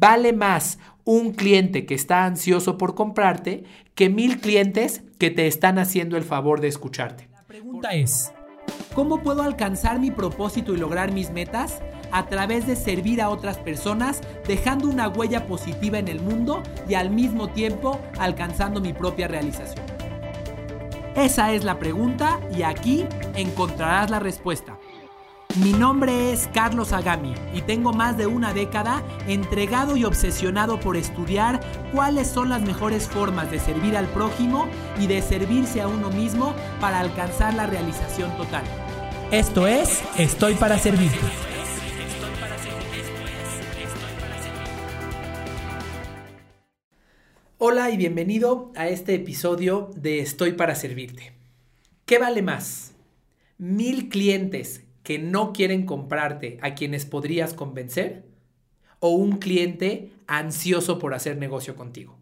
Vale más un cliente que está ansioso por comprarte que mil clientes que te están haciendo el favor de escucharte. La pregunta es, ¿cómo puedo alcanzar mi propósito y lograr mis metas? A través de servir a otras personas, dejando una huella positiva en el mundo y al mismo tiempo alcanzando mi propia realización. Esa es la pregunta y aquí encontrarás la respuesta. Mi nombre es Carlos Agami y tengo más de una década entregado y obsesionado por estudiar cuáles son las mejores formas de servir al prójimo y de servirse a uno mismo para alcanzar la realización total. Esto es Estoy para Servirte. Hola y bienvenido a este episodio de Estoy para Servirte. ¿Qué vale más? ¿Mil clientes que no quieren comprarte a quienes podrías convencer? ¿O un cliente ansioso por hacer negocio contigo?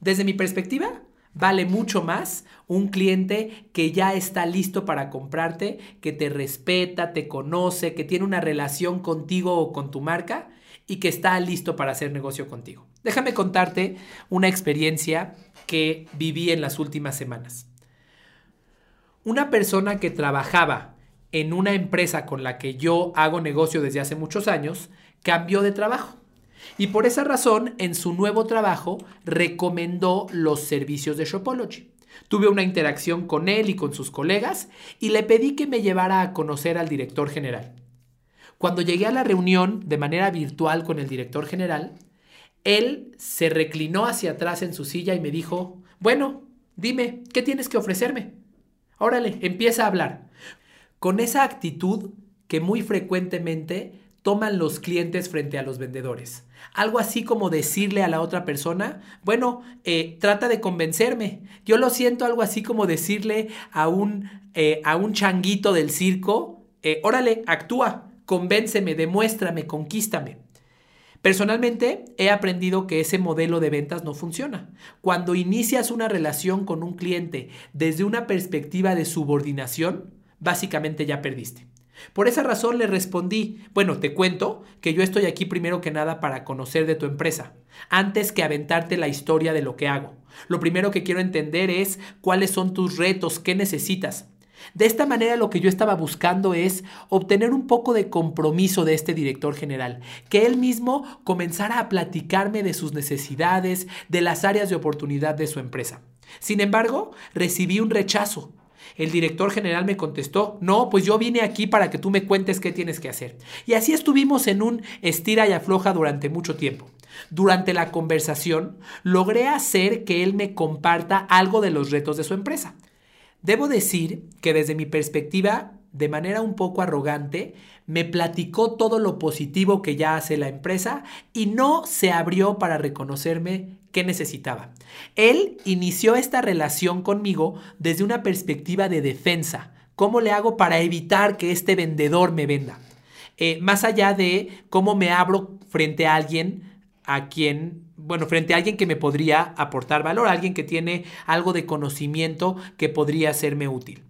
Desde mi perspectiva, vale mucho más un cliente que ya está listo para comprarte, que te respeta, te conoce, que tiene una relación contigo o con tu marca y que está listo para hacer negocio contigo. Déjame contarte una experiencia que viví en las últimas semanas. Una persona que trabajaba en una empresa con la que yo hago negocio desde hace muchos años cambió de trabajo. Y por esa razón, en su nuevo trabajo, recomendó los servicios de Shopology. Tuve una interacción con él y con sus colegas y le pedí que me llevara a conocer al director general. Cuando llegué a la reunión de manera virtual con el director general, él se reclinó hacia atrás en su silla y me dijo, bueno, dime, ¿qué tienes que ofrecerme? Órale, empieza a hablar. Con esa actitud que muy frecuentemente toman los clientes frente a los vendedores. Algo así como decirle a la otra persona, bueno, eh, trata de convencerme. Yo lo siento algo así como decirle a un, eh, a un changuito del circo, eh, órale, actúa, convénceme, demuéstrame, conquístame. Personalmente he aprendido que ese modelo de ventas no funciona. Cuando inicias una relación con un cliente desde una perspectiva de subordinación, básicamente ya perdiste. Por esa razón le respondí, bueno, te cuento que yo estoy aquí primero que nada para conocer de tu empresa, antes que aventarte la historia de lo que hago. Lo primero que quiero entender es cuáles son tus retos, qué necesitas. De esta manera lo que yo estaba buscando es obtener un poco de compromiso de este director general, que él mismo comenzara a platicarme de sus necesidades, de las áreas de oportunidad de su empresa. Sin embargo, recibí un rechazo. El director general me contestó, no, pues yo vine aquí para que tú me cuentes qué tienes que hacer. Y así estuvimos en un estira y afloja durante mucho tiempo. Durante la conversación, logré hacer que él me comparta algo de los retos de su empresa. Debo decir que desde mi perspectiva, de manera un poco arrogante, me platicó todo lo positivo que ya hace la empresa y no se abrió para reconocerme necesitaba. Él inició esta relación conmigo desde una perspectiva de defensa. ¿Cómo le hago para evitar que este vendedor me venda? Eh, más allá de cómo me abro frente a alguien a quien bueno, frente a alguien que me podría aportar valor, alguien que tiene algo de conocimiento que podría serme útil.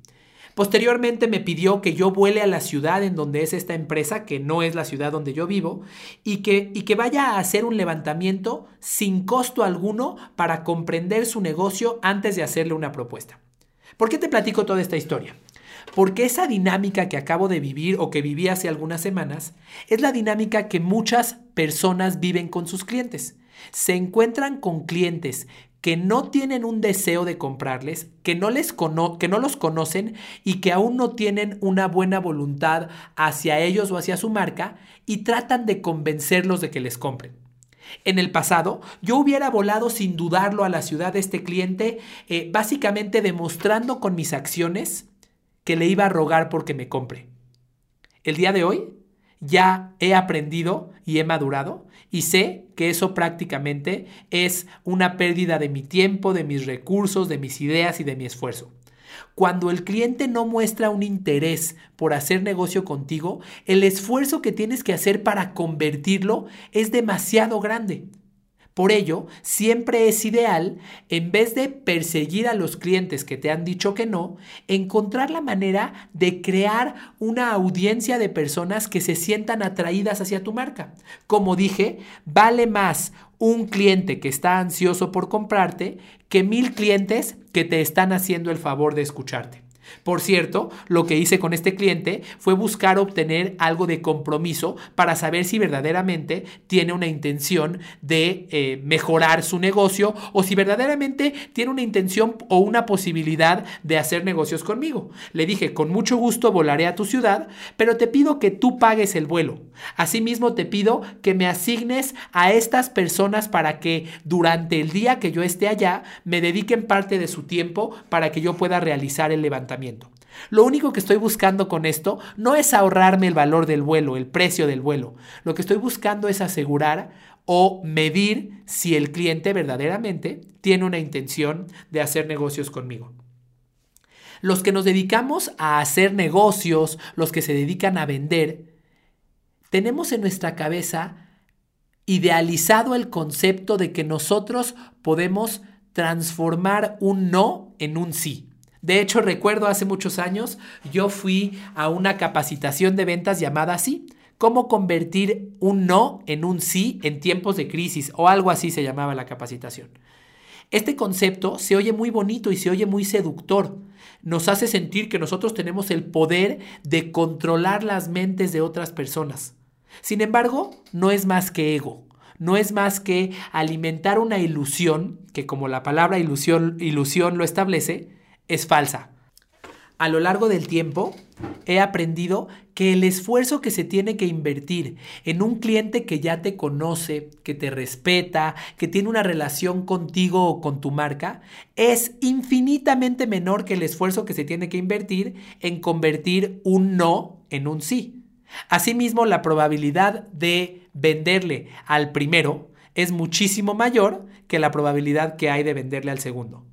Posteriormente me pidió que yo vuele a la ciudad en donde es esta empresa, que no es la ciudad donde yo vivo, y que, y que vaya a hacer un levantamiento sin costo alguno para comprender su negocio antes de hacerle una propuesta. ¿Por qué te platico toda esta historia? Porque esa dinámica que acabo de vivir o que viví hace algunas semanas es la dinámica que muchas personas viven con sus clientes se encuentran con clientes que no tienen un deseo de comprarles, que no, les que no los conocen y que aún no tienen una buena voluntad hacia ellos o hacia su marca y tratan de convencerlos de que les compren. En el pasado, yo hubiera volado sin dudarlo a la ciudad de este cliente, eh, básicamente demostrando con mis acciones que le iba a rogar porque me compre. El día de hoy, ya he aprendido y he madurado y sé que eso prácticamente es una pérdida de mi tiempo, de mis recursos, de mis ideas y de mi esfuerzo. Cuando el cliente no muestra un interés por hacer negocio contigo, el esfuerzo que tienes que hacer para convertirlo es demasiado grande. Por ello, siempre es ideal, en vez de perseguir a los clientes que te han dicho que no, encontrar la manera de crear una audiencia de personas que se sientan atraídas hacia tu marca. Como dije, vale más un cliente que está ansioso por comprarte que mil clientes que te están haciendo el favor de escucharte. Por cierto, lo que hice con este cliente fue buscar obtener algo de compromiso para saber si verdaderamente tiene una intención de eh, mejorar su negocio o si verdaderamente tiene una intención o una posibilidad de hacer negocios conmigo. Le dije, con mucho gusto volaré a tu ciudad, pero te pido que tú pagues el vuelo. Asimismo, te pido que me asignes a estas personas para que durante el día que yo esté allá me dediquen parte de su tiempo para que yo pueda realizar el levantamiento lo único que estoy buscando con esto no es ahorrarme el valor del vuelo, el precio del vuelo. Lo que estoy buscando es asegurar o medir si el cliente verdaderamente tiene una intención de hacer negocios conmigo. Los que nos dedicamos a hacer negocios, los que se dedican a vender, tenemos en nuestra cabeza idealizado el concepto de que nosotros podemos transformar un no en un sí. De hecho, recuerdo hace muchos años, yo fui a una capacitación de ventas llamada así, cómo convertir un no en un sí en tiempos de crisis o algo así se llamaba la capacitación. Este concepto se oye muy bonito y se oye muy seductor. Nos hace sentir que nosotros tenemos el poder de controlar las mentes de otras personas. Sin embargo, no es más que ego. No es más que alimentar una ilusión, que como la palabra ilusión, ilusión lo establece, es falsa. A lo largo del tiempo he aprendido que el esfuerzo que se tiene que invertir en un cliente que ya te conoce, que te respeta, que tiene una relación contigo o con tu marca, es infinitamente menor que el esfuerzo que se tiene que invertir en convertir un no en un sí. Asimismo, la probabilidad de venderle al primero es muchísimo mayor que la probabilidad que hay de venderle al segundo.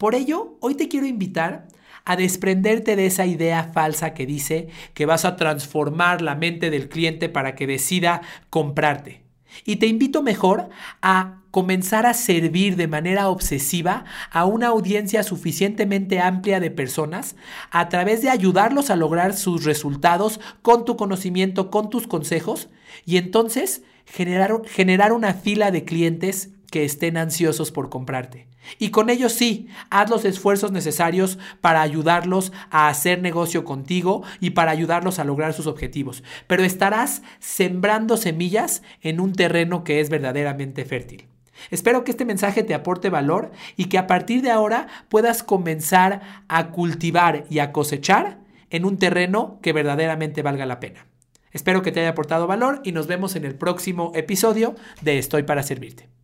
Por ello, hoy te quiero invitar a desprenderte de esa idea falsa que dice que vas a transformar la mente del cliente para que decida comprarte. Y te invito mejor a comenzar a servir de manera obsesiva a una audiencia suficientemente amplia de personas a través de ayudarlos a lograr sus resultados con tu conocimiento, con tus consejos y entonces generar, generar una fila de clientes que estén ansiosos por comprarte. Y con ellos sí, haz los esfuerzos necesarios para ayudarlos a hacer negocio contigo y para ayudarlos a lograr sus objetivos. Pero estarás sembrando semillas en un terreno que es verdaderamente fértil. Espero que este mensaje te aporte valor y que a partir de ahora puedas comenzar a cultivar y a cosechar en un terreno que verdaderamente valga la pena. Espero que te haya aportado valor y nos vemos en el próximo episodio de Estoy para Servirte.